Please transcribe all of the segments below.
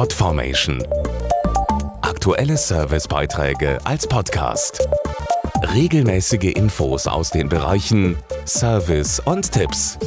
Podformation. Aktuelle Servicebeiträge als Podcast. Regelmäßige Infos aus den Bereichen Service und Tipps.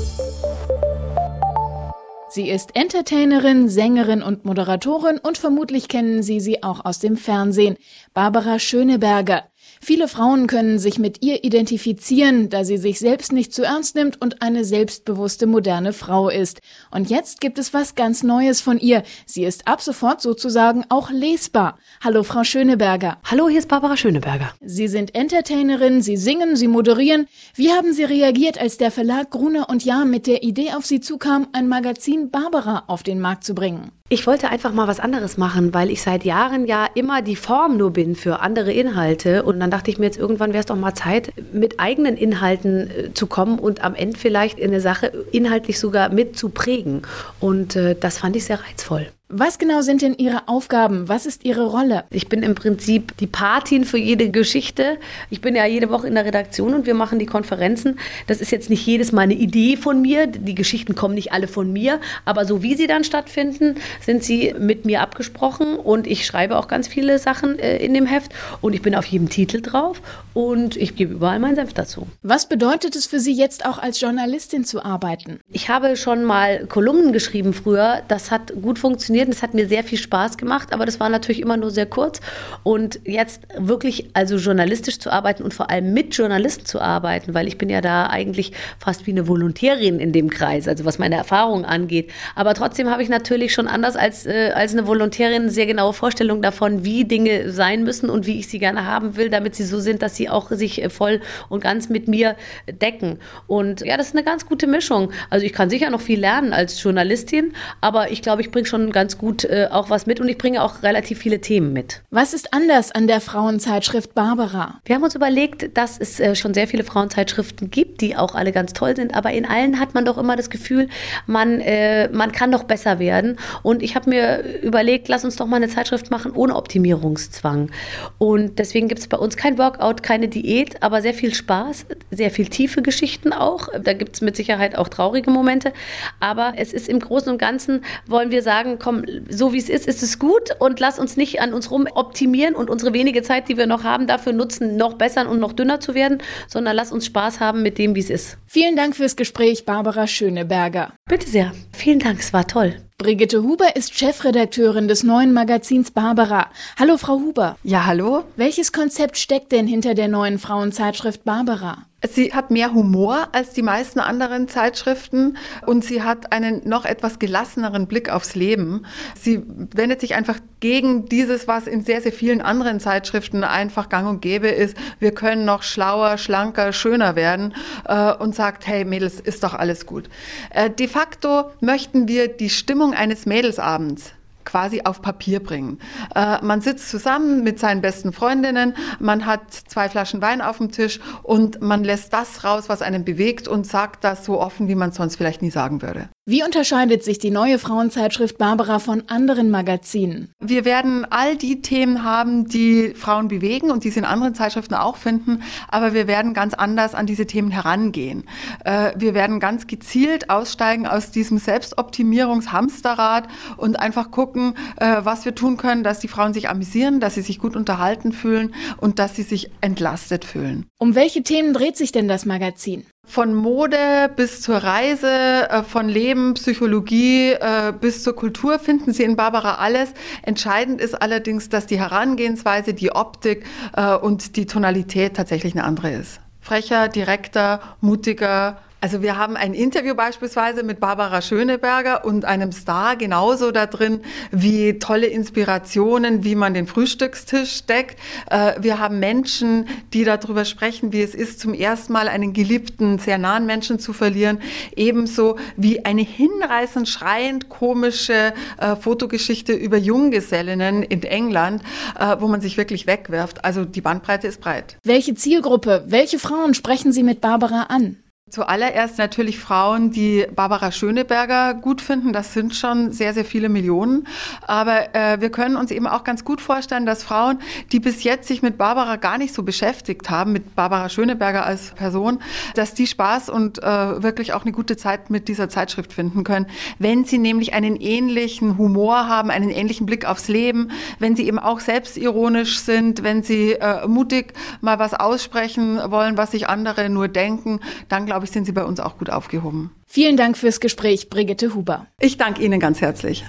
Sie ist Entertainerin, Sängerin und Moderatorin und vermutlich kennen Sie sie auch aus dem Fernsehen. Barbara Schöneberger. Viele Frauen können sich mit ihr identifizieren, da sie sich selbst nicht zu ernst nimmt und eine selbstbewusste moderne Frau ist. Und jetzt gibt es was ganz Neues von ihr. Sie ist ab sofort sozusagen auch lesbar. Hallo, Frau Schöneberger. Hallo, hier ist Barbara Schöneberger. Sie sind Entertainerin, Sie singen, Sie moderieren. Wie haben Sie reagiert, als der Verlag Gruner und Jahr mit der Idee auf Sie zukam, ein Magazin Barbara auf den Markt zu bringen? Ich wollte einfach mal was anderes machen, weil ich seit Jahren ja immer die Form nur bin für andere Inhalte. Und dann dachte ich mir jetzt, irgendwann wäre es doch mal Zeit, mit eigenen Inhalten äh, zu kommen und am Ende vielleicht in der Sache inhaltlich sogar mit zu prägen. Und äh, das fand ich sehr reizvoll. Was genau sind denn Ihre Aufgaben? Was ist Ihre Rolle? Ich bin im Prinzip die Patin für jede Geschichte. Ich bin ja jede Woche in der Redaktion und wir machen die Konferenzen. Das ist jetzt nicht jedes Mal eine Idee von mir. Die Geschichten kommen nicht alle von mir, aber so wie sie dann stattfinden, sind sie mit mir abgesprochen und ich schreibe auch ganz viele Sachen äh, in dem Heft und ich bin auf jedem Titel drauf und ich gebe überall meinen Senf dazu. Was bedeutet es für Sie jetzt auch als Journalistin zu arbeiten? Ich habe schon mal Kolumnen geschrieben früher. Das hat gut funktioniert funktioniert. Es hat mir sehr viel Spaß gemacht, aber das war natürlich immer nur sehr kurz. Und jetzt wirklich also journalistisch zu arbeiten und vor allem mit Journalisten zu arbeiten, weil ich bin ja da eigentlich fast wie eine Volontärin in dem Kreis, also was meine Erfahrungen angeht. Aber trotzdem habe ich natürlich schon anders als, äh, als eine Volontärin sehr genaue Vorstellung davon, wie Dinge sein müssen und wie ich sie gerne haben will, damit sie so sind, dass sie auch sich äh, voll und ganz mit mir decken. Und ja, das ist eine ganz gute Mischung. Also ich kann sicher noch viel lernen als Journalistin, aber ich glaube, ich bringe schon ganz ganz gut äh, auch was mit und ich bringe auch relativ viele Themen mit. Was ist anders an der Frauenzeitschrift Barbara? Wir haben uns überlegt, dass es äh, schon sehr viele Frauenzeitschriften gibt, die auch alle ganz toll sind, aber in allen hat man doch immer das Gefühl, man, äh, man kann doch besser werden. Und ich habe mir überlegt, lass uns doch mal eine Zeitschrift machen ohne Optimierungszwang. Und deswegen gibt es bei uns kein Workout, keine Diät, aber sehr viel Spaß, sehr viel tiefe Geschichten auch. Da gibt es mit Sicherheit auch traurige Momente. Aber es ist im Großen und Ganzen, wollen wir sagen, komm, so wie es ist, ist es gut und lass uns nicht an uns rum optimieren und unsere wenige Zeit, die wir noch haben, dafür nutzen, noch besser und noch dünner zu werden, sondern lass uns Spaß haben mit dem, wie es ist. Vielen Dank fürs Gespräch, Barbara Schöneberger. Bitte sehr. Vielen Dank, es war toll. Brigitte Huber ist Chefredakteurin des neuen Magazins Barbara. Hallo, Frau Huber. Ja, hallo. Welches Konzept steckt denn hinter der neuen Frauenzeitschrift Barbara? Sie hat mehr Humor als die meisten anderen Zeitschriften und sie hat einen noch etwas gelasseneren Blick aufs Leben. Sie wendet sich einfach gegen dieses, was in sehr, sehr vielen anderen Zeitschriften einfach gang und gäbe ist. Wir können noch schlauer, schlanker, schöner werden äh, und sagt, hey Mädels, ist doch alles gut. Äh, de facto möchten wir die Stimmung eines Mädelsabends quasi auf Papier bringen. Äh, man sitzt zusammen mit seinen besten Freundinnen, man hat zwei Flaschen Wein auf dem Tisch und man lässt das raus, was einen bewegt und sagt das so offen, wie man sonst vielleicht nie sagen würde. Wie unterscheidet sich die neue Frauenzeitschrift Barbara von anderen Magazinen? Wir werden all die Themen haben, die Frauen bewegen und die sie in anderen Zeitschriften auch finden, aber wir werden ganz anders an diese Themen herangehen. Äh, wir werden ganz gezielt aussteigen aus diesem Selbstoptimierungshamsterrad und einfach gucken, äh, was wir tun können, dass die Frauen sich amüsieren, dass sie sich gut unterhalten fühlen und dass sie sich entlastet fühlen. Um welche Themen dreht sich denn das Magazin? Von Mode bis zur Reise, äh, von Leben, Psychologie äh, bis zur Kultur finden Sie in Barbara alles. Entscheidend ist allerdings, dass die Herangehensweise, die Optik äh, und die Tonalität tatsächlich eine andere ist. Frecher, direkter, mutiger, also wir haben ein Interview beispielsweise mit Barbara Schöneberger und einem Star genauso da drin wie tolle Inspirationen, wie man den Frühstückstisch deckt. Äh, wir haben Menschen, die darüber sprechen, wie es ist, zum ersten Mal einen geliebten, sehr nahen Menschen zu verlieren. Ebenso wie eine hinreißend schreiend komische äh, Fotogeschichte über Junggesellinnen in England, äh, wo man sich wirklich wegwirft. Also die Bandbreite ist breit. Welche Zielgruppe, welche Frauen sprechen Sie mit Barbara an? Zuallererst natürlich Frauen, die Barbara Schöneberger gut finden. Das sind schon sehr, sehr viele Millionen. Aber äh, wir können uns eben auch ganz gut vorstellen, dass Frauen, die bis jetzt sich mit Barbara gar nicht so beschäftigt haben, mit Barbara Schöneberger als Person, dass die Spaß und äh, wirklich auch eine gute Zeit mit dieser Zeitschrift finden können. Wenn sie nämlich einen ähnlichen Humor haben, einen ähnlichen Blick aufs Leben, wenn sie eben auch selbstironisch sind, wenn sie äh, mutig mal was aussprechen wollen, was sich andere nur denken, dann glaube ich, sind Sie bei uns auch gut aufgehoben. Vielen Dank fürs Gespräch, Brigitte Huber. Ich danke Ihnen ganz herzlich.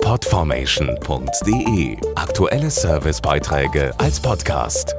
Podformation.de Aktuelle Servicebeiträge als Podcast.